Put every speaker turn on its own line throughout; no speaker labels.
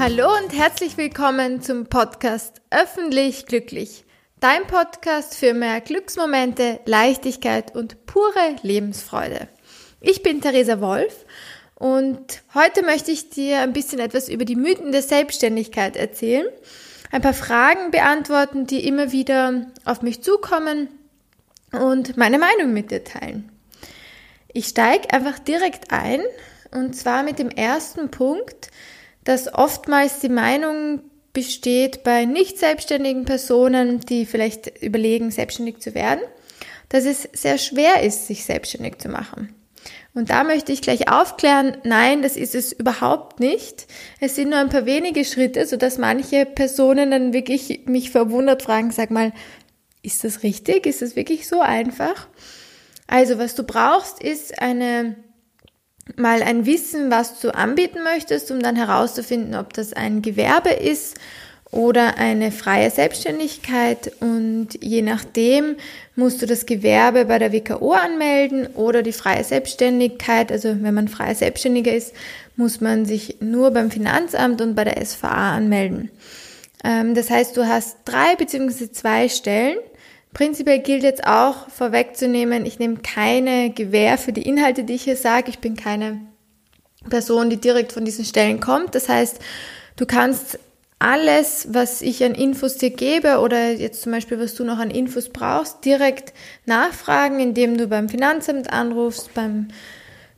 Hallo und herzlich willkommen zum Podcast Öffentlich Glücklich. Dein Podcast für mehr Glücksmomente, Leichtigkeit und pure Lebensfreude. Ich bin Theresa Wolf und heute möchte ich dir ein bisschen etwas über die Mythen der Selbstständigkeit erzählen, ein paar Fragen beantworten, die immer wieder auf mich zukommen und meine Meinung mit dir teilen. Ich steige einfach direkt ein und zwar mit dem ersten Punkt, dass oftmals die Meinung besteht bei nicht selbstständigen Personen, die vielleicht überlegen, selbstständig zu werden, dass es sehr schwer ist, sich selbstständig zu machen. Und da möchte ich gleich aufklären, nein, das ist es überhaupt nicht. Es sind nur ein paar wenige Schritte, so dass manche Personen dann wirklich mich verwundert fragen, sag mal, ist das richtig? Ist das wirklich so einfach? Also, was du brauchst, ist eine mal ein Wissen, was du anbieten möchtest, um dann herauszufinden, ob das ein Gewerbe ist oder eine freie Selbstständigkeit und je nachdem musst du das Gewerbe bei der WKO anmelden oder die freie Selbstständigkeit. Also wenn man freier Selbstständiger ist, muss man sich nur beim Finanzamt und bei der SVA anmelden. Ähm, das heißt, du hast drei beziehungsweise zwei Stellen. Prinzipiell gilt jetzt auch vorwegzunehmen, ich nehme keine Gewähr für die Inhalte, die ich hier sage. Ich bin keine Person, die direkt von diesen Stellen kommt. Das heißt, du kannst alles, was ich an Infos dir gebe oder jetzt zum Beispiel, was du noch an Infos brauchst, direkt nachfragen, indem du beim Finanzamt anrufst, beim,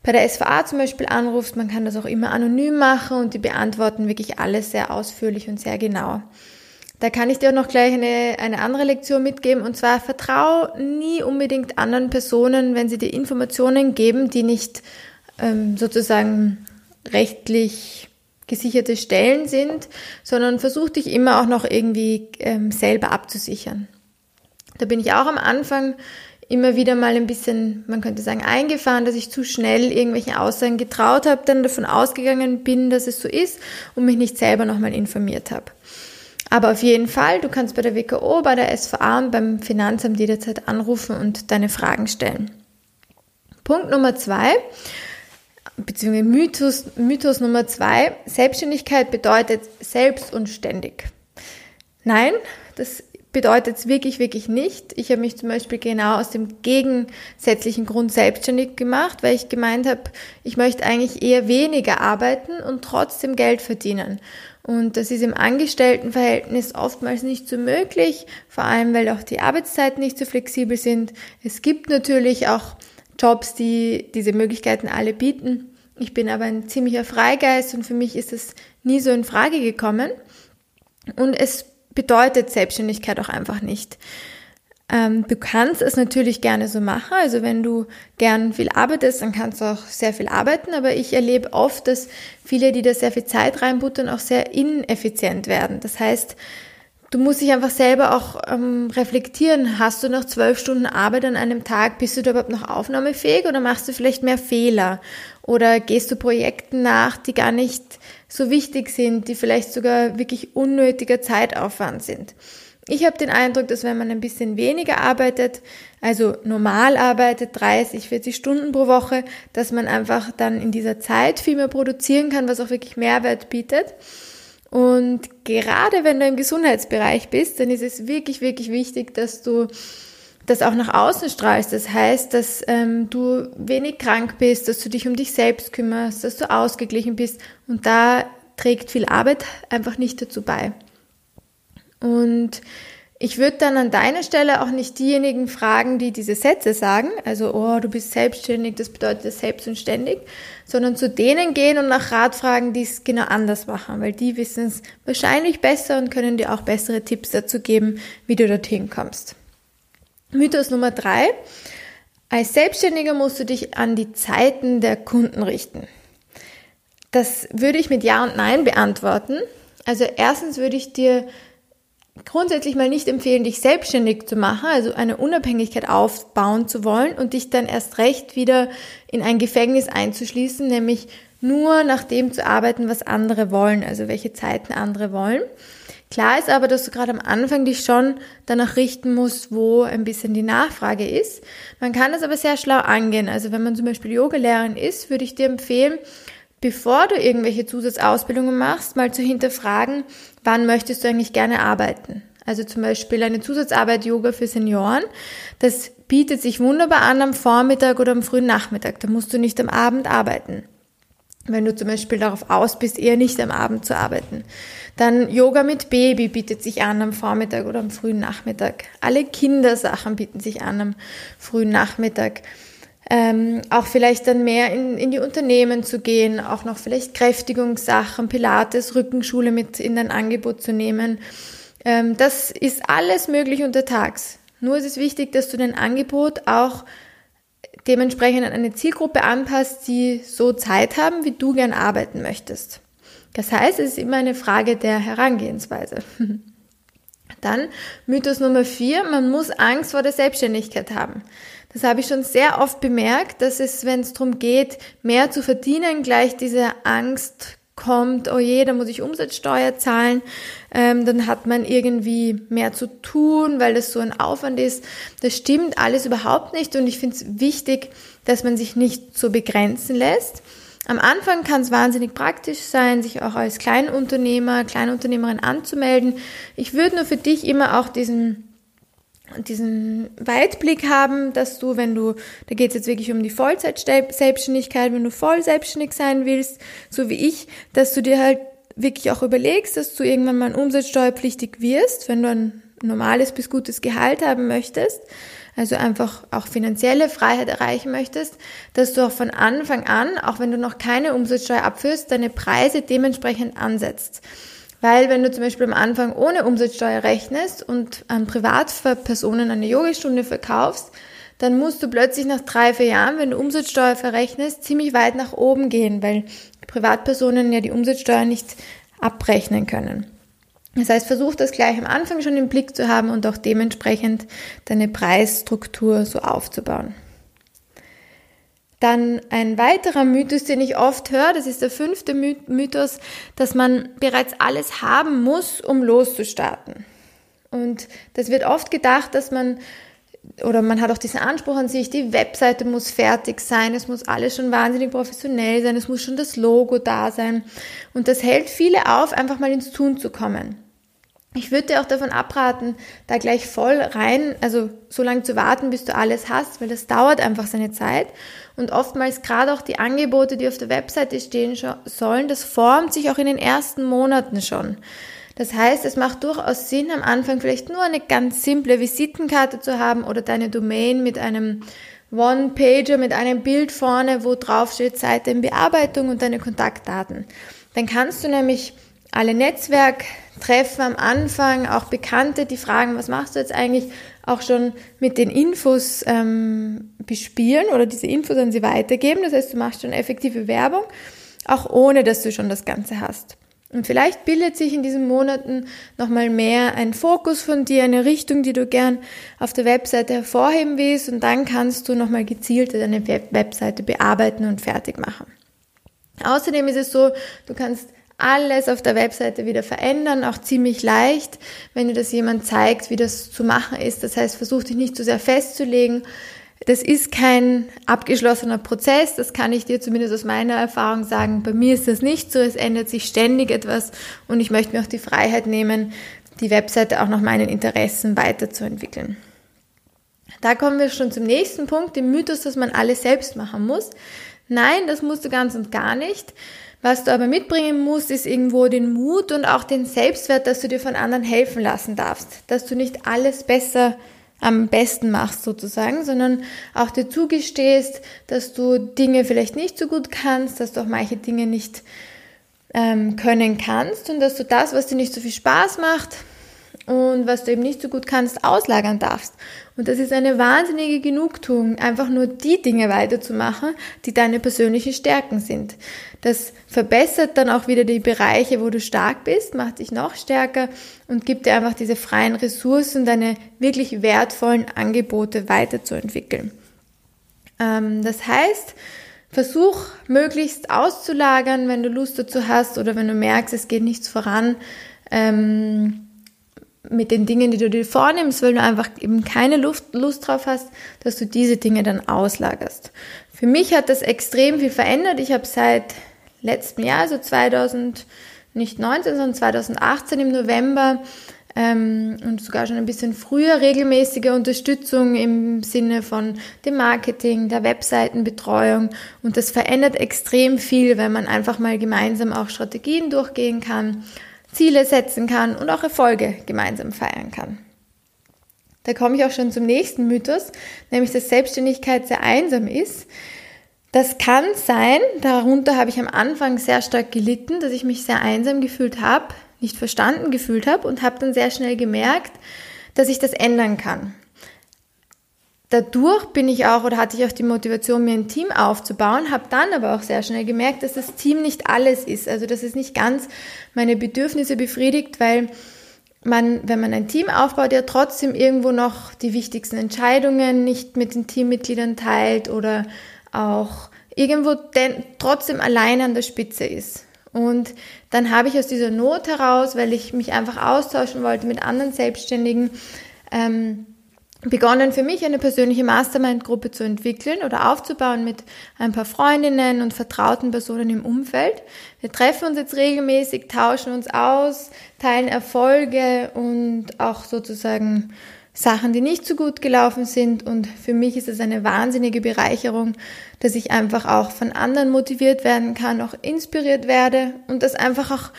bei der SVA zum Beispiel anrufst. Man kann das auch immer anonym machen und die beantworten wirklich alles sehr ausführlich und sehr genau. Da kann ich dir auch noch gleich eine, eine andere Lektion mitgeben und zwar vertrau nie unbedingt anderen Personen, wenn sie dir Informationen geben, die nicht ähm, sozusagen rechtlich gesicherte Stellen sind, sondern versuch dich immer auch noch irgendwie ähm, selber abzusichern. Da bin ich auch am Anfang immer wieder mal ein bisschen, man könnte sagen, eingefahren, dass ich zu schnell irgendwelche Aussagen getraut habe, dann davon ausgegangen bin, dass es so ist und mich nicht selber nochmal informiert habe. Aber auf jeden Fall, du kannst bei der WKO, bei der SVA und beim Finanzamt jederzeit anrufen und deine Fragen stellen. Punkt Nummer zwei, beziehungsweise Mythos, Mythos Nummer zwei, Selbstständigkeit bedeutet selbst und ständig. Nein, das bedeutet es wirklich, wirklich nicht. Ich habe mich zum Beispiel genau aus dem gegensätzlichen Grund selbstständig gemacht, weil ich gemeint habe, ich möchte eigentlich eher weniger arbeiten und trotzdem Geld verdienen. Und das ist im Angestelltenverhältnis oftmals nicht so möglich, vor allem weil auch die Arbeitszeiten nicht so flexibel sind. Es gibt natürlich auch Jobs, die diese Möglichkeiten alle bieten. Ich bin aber ein ziemlicher Freigeist und für mich ist es nie so in Frage gekommen. Und es bedeutet Selbstständigkeit auch einfach nicht. Ähm, du kannst es natürlich gerne so machen. Also wenn du gern viel arbeitest, dann kannst du auch sehr viel arbeiten. Aber ich erlebe oft, dass viele, die da sehr viel Zeit reinbuttern, auch sehr ineffizient werden. Das heißt, du musst dich einfach selber auch ähm, reflektieren. Hast du noch zwölf Stunden Arbeit an einem Tag? Bist du da überhaupt noch aufnahmefähig oder machst du vielleicht mehr Fehler? Oder gehst du Projekten nach, die gar nicht so wichtig sind, die vielleicht sogar wirklich unnötiger Zeitaufwand sind? Ich habe den Eindruck, dass wenn man ein bisschen weniger arbeitet, also normal arbeitet, 30, 40 Stunden pro Woche, dass man einfach dann in dieser Zeit viel mehr produzieren kann, was auch wirklich Mehrwert bietet. Und gerade wenn du im Gesundheitsbereich bist, dann ist es wirklich, wirklich wichtig, dass du das auch nach außen strahlst. Das heißt, dass ähm, du wenig krank bist, dass du dich um dich selbst kümmerst, dass du ausgeglichen bist. Und da trägt viel Arbeit einfach nicht dazu bei. Und ich würde dann an deiner Stelle auch nicht diejenigen fragen, die diese Sätze sagen, also, oh, du bist selbstständig, das bedeutet selbst und ständig, sondern zu denen gehen und nach Rat fragen, die es genau anders machen, weil die wissen es wahrscheinlich besser und können dir auch bessere Tipps dazu geben, wie du dorthin kommst. Mythos Nummer drei. Als Selbstständiger musst du dich an die Zeiten der Kunden richten. Das würde ich mit Ja und Nein beantworten. Also erstens würde ich dir grundsätzlich mal nicht empfehlen, dich selbstständig zu machen, also eine Unabhängigkeit aufbauen zu wollen und dich dann erst recht wieder in ein Gefängnis einzuschließen, nämlich nur nach dem zu arbeiten, was andere wollen, also welche Zeiten andere wollen. Klar ist aber, dass du gerade am Anfang dich schon danach richten musst, wo ein bisschen die Nachfrage ist. Man kann das aber sehr schlau angehen. Also wenn man zum Beispiel Yogalehrerin ist, würde ich dir empfehlen, bevor du irgendwelche Zusatzausbildungen machst, mal zu hinterfragen, wann möchtest du eigentlich gerne arbeiten. Also zum Beispiel eine Zusatzarbeit Yoga für Senioren. Das bietet sich wunderbar an am Vormittag oder am frühen Nachmittag. Da musst du nicht am Abend arbeiten. Wenn du zum Beispiel darauf aus bist, eher nicht am Abend zu arbeiten. Dann Yoga mit Baby bietet sich an am Vormittag oder am frühen Nachmittag. Alle Kindersachen bieten sich an am frühen Nachmittag. Ähm, auch vielleicht dann mehr in, in die Unternehmen zu gehen, auch noch vielleicht Kräftigungssachen, Pilates, Rückenschule mit in dein Angebot zu nehmen. Ähm, das ist alles möglich untertags. Nur ist es wichtig, dass du dein Angebot auch dementsprechend an eine Zielgruppe anpasst, die so Zeit haben, wie du gern arbeiten möchtest. Das heißt, es ist immer eine Frage der Herangehensweise. Dann Mythos Nummer vier, man muss Angst vor der Selbstständigkeit haben. Das habe ich schon sehr oft bemerkt, dass es, wenn es darum geht, mehr zu verdienen, gleich diese Angst kommt, oh je, da muss ich Umsatzsteuer zahlen, ähm, dann hat man irgendwie mehr zu tun, weil das so ein Aufwand ist. Das stimmt alles überhaupt nicht und ich finde es wichtig, dass man sich nicht so begrenzen lässt. Am Anfang kann es wahnsinnig praktisch sein, sich auch als Kleinunternehmer, Kleinunternehmerin anzumelden. Ich würde nur für dich immer auch diesen diesen Weitblick haben, dass du, wenn du, da geht es jetzt wirklich um die Vollzeit-Selbstständigkeit, wenn du voll selbstständig sein willst, so wie ich, dass du dir halt wirklich auch überlegst, dass du irgendwann mal umsatzsteuerpflichtig wirst, wenn du ein normales bis gutes Gehalt haben möchtest, also einfach auch finanzielle Freiheit erreichen möchtest, dass du auch von Anfang an, auch wenn du noch keine Umsatzsteuer abführst, deine Preise dementsprechend ansetzt. Weil wenn du zum Beispiel am Anfang ohne Umsatzsteuer rechnest und an Privatpersonen eine Yogastunde verkaufst, dann musst du plötzlich nach drei, vier Jahren, wenn du Umsatzsteuer verrechnest, ziemlich weit nach oben gehen, weil Privatpersonen ja die Umsatzsteuer nicht abrechnen können. Das heißt, versuch das gleich am Anfang schon im Blick zu haben und auch dementsprechend deine Preisstruktur so aufzubauen. Dann ein weiterer Mythos, den ich oft höre, das ist der fünfte Mythos, dass man bereits alles haben muss, um loszustarten. Und das wird oft gedacht, dass man, oder man hat auch diesen Anspruch an sich, die Webseite muss fertig sein, es muss alles schon wahnsinnig professionell sein, es muss schon das Logo da sein. Und das hält viele auf, einfach mal ins Tun zu kommen. Ich würde dir auch davon abraten, da gleich voll rein, also so lange zu warten, bis du alles hast, weil das dauert einfach seine Zeit. Und oftmals gerade auch die Angebote, die auf der Webseite stehen sollen, das formt sich auch in den ersten Monaten schon. Das heißt, es macht durchaus Sinn, am Anfang vielleicht nur eine ganz simple Visitenkarte zu haben oder deine Domain mit einem One-Pager, mit einem Bild vorne, wo drauf steht Seite in Bearbeitung und deine Kontaktdaten. Dann kannst du nämlich alle Netzwerktreffen am Anfang, auch Bekannte, die fragen, was machst du jetzt eigentlich, auch schon mit den Infos ähm, bespielen oder diese Infos an sie weitergeben. Das heißt, du machst schon effektive Werbung, auch ohne dass du schon das Ganze hast. Und vielleicht bildet sich in diesen Monaten nochmal mehr ein Fokus von dir, eine Richtung, die du gern auf der Webseite hervorheben willst und dann kannst du nochmal gezielter deine Webseite bearbeiten und fertig machen. Außerdem ist es so, du kannst alles auf der Webseite wieder verändern, auch ziemlich leicht, wenn dir das jemand zeigt, wie das zu machen ist. Das heißt, versuch dich nicht zu sehr festzulegen. Das ist kein abgeschlossener Prozess, das kann ich dir zumindest aus meiner Erfahrung sagen. Bei mir ist das nicht so, es ändert sich ständig etwas und ich möchte mir auch die Freiheit nehmen, die Webseite auch nach meinen Interessen weiterzuentwickeln. Da kommen wir schon zum nächsten Punkt, dem Mythos, dass man alles selbst machen muss. Nein, das musst du ganz und gar nicht. Was du aber mitbringen musst, ist irgendwo den Mut und auch den Selbstwert, dass du dir von anderen helfen lassen darfst. Dass du nicht alles besser am besten machst sozusagen, sondern auch dir zugestehst, dass du Dinge vielleicht nicht so gut kannst, dass du auch manche Dinge nicht ähm, können kannst und dass du das, was dir nicht so viel Spaß macht, und was du eben nicht so gut kannst, auslagern darfst. Und das ist eine wahnsinnige Genugtuung, einfach nur die Dinge weiterzumachen, die deine persönlichen Stärken sind. Das verbessert dann auch wieder die Bereiche, wo du stark bist, macht dich noch stärker und gibt dir einfach diese freien Ressourcen, deine wirklich wertvollen Angebote weiterzuentwickeln. Ähm, das heißt, versuch möglichst auszulagern, wenn du Lust dazu hast oder wenn du merkst, es geht nichts voran. Ähm, mit den Dingen, die du dir vornimmst, weil du einfach eben keine Lust, Lust drauf hast, dass du diese Dinge dann auslagerst. Für mich hat das extrem viel verändert. Ich habe seit letzten Jahr, also 2000, nicht 19, sondern 2018 im November, ähm, und sogar schon ein bisschen früher regelmäßige Unterstützung im Sinne von dem Marketing, der Webseitenbetreuung. Und das verändert extrem viel, wenn man einfach mal gemeinsam auch Strategien durchgehen kann, Ziele setzen kann und auch Erfolge gemeinsam feiern kann. Da komme ich auch schon zum nächsten Mythos, nämlich dass Selbstständigkeit sehr einsam ist. Das kann sein, darunter habe ich am Anfang sehr stark gelitten, dass ich mich sehr einsam gefühlt habe, nicht verstanden gefühlt habe und habe dann sehr schnell gemerkt, dass ich das ändern kann. Dadurch bin ich auch oder hatte ich auch die Motivation, mir ein Team aufzubauen, habe dann aber auch sehr schnell gemerkt, dass das Team nicht alles ist, also dass es nicht ganz meine Bedürfnisse befriedigt, weil man, wenn man ein Team aufbaut, ja trotzdem irgendwo noch die wichtigsten Entscheidungen nicht mit den Teammitgliedern teilt oder auch irgendwo denn trotzdem alleine an der Spitze ist. Und dann habe ich aus dieser Not heraus, weil ich mich einfach austauschen wollte mit anderen Selbstständigen, ähm, begonnen für mich eine persönliche Mastermind-Gruppe zu entwickeln oder aufzubauen mit ein paar Freundinnen und vertrauten Personen im Umfeld. Wir treffen uns jetzt regelmäßig, tauschen uns aus, teilen Erfolge und auch sozusagen Sachen, die nicht so gut gelaufen sind. Und für mich ist es eine wahnsinnige Bereicherung, dass ich einfach auch von anderen motiviert werden kann, auch inspiriert werde und das einfach auch,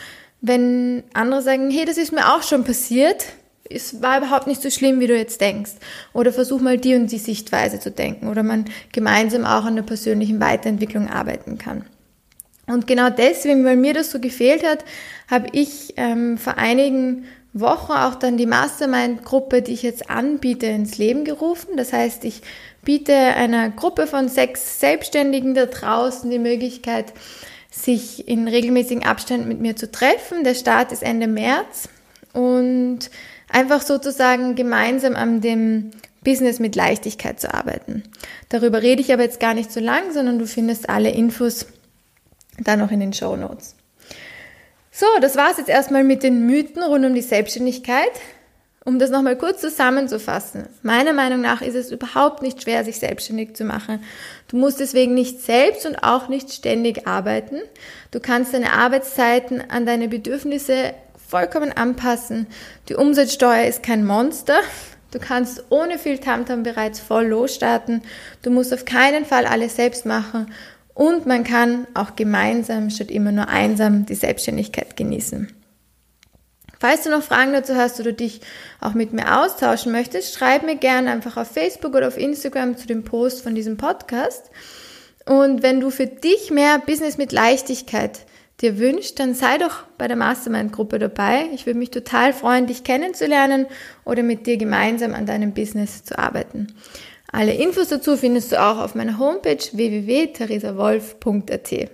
wenn andere sagen, hey, das ist mir auch schon passiert, es war überhaupt nicht so schlimm, wie du jetzt denkst. Oder versuch mal die und die Sichtweise zu denken. Oder man gemeinsam auch an der persönlichen Weiterentwicklung arbeiten kann. Und genau deswegen, weil mir das so gefehlt hat, habe ich ähm, vor einigen Woche auch dann die Mastermind-Gruppe, die ich jetzt anbiete, ins Leben gerufen. Das heißt, ich biete einer Gruppe von sechs Selbstständigen da draußen die Möglichkeit, sich in regelmäßigen Abständen mit mir zu treffen. Der Start ist Ende März und einfach sozusagen gemeinsam an dem Business mit Leichtigkeit zu arbeiten. Darüber rede ich aber jetzt gar nicht so lang, sondern du findest alle Infos dann noch in den Show Notes. So, das war's jetzt erstmal mit den Mythen rund um die Selbstständigkeit. Um das nochmal kurz zusammenzufassen. Meiner Meinung nach ist es überhaupt nicht schwer, sich selbstständig zu machen. Du musst deswegen nicht selbst und auch nicht ständig arbeiten. Du kannst deine Arbeitszeiten an deine Bedürfnisse vollkommen anpassen. Die Umsatzsteuer ist kein Monster. Du kannst ohne viel Tamtam bereits voll losstarten. Du musst auf keinen Fall alles selbst machen und man kann auch gemeinsam statt immer nur einsam die Selbstständigkeit genießen. Falls du noch Fragen dazu hast oder dich auch mit mir austauschen möchtest, schreib mir gerne einfach auf Facebook oder auf Instagram zu dem Post von diesem Podcast. Und wenn du für dich mehr Business mit Leichtigkeit dir wünschst, dann sei doch bei der Mastermind-Gruppe dabei. Ich würde mich total freuen, dich kennenzulernen oder mit dir gemeinsam an deinem Business zu arbeiten. Alle Infos dazu findest du auch auf meiner Homepage www.theresawolf.at.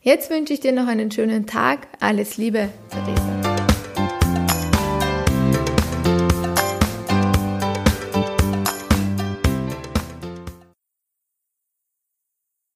Jetzt wünsche ich dir noch einen schönen Tag. Alles Liebe, Theresa.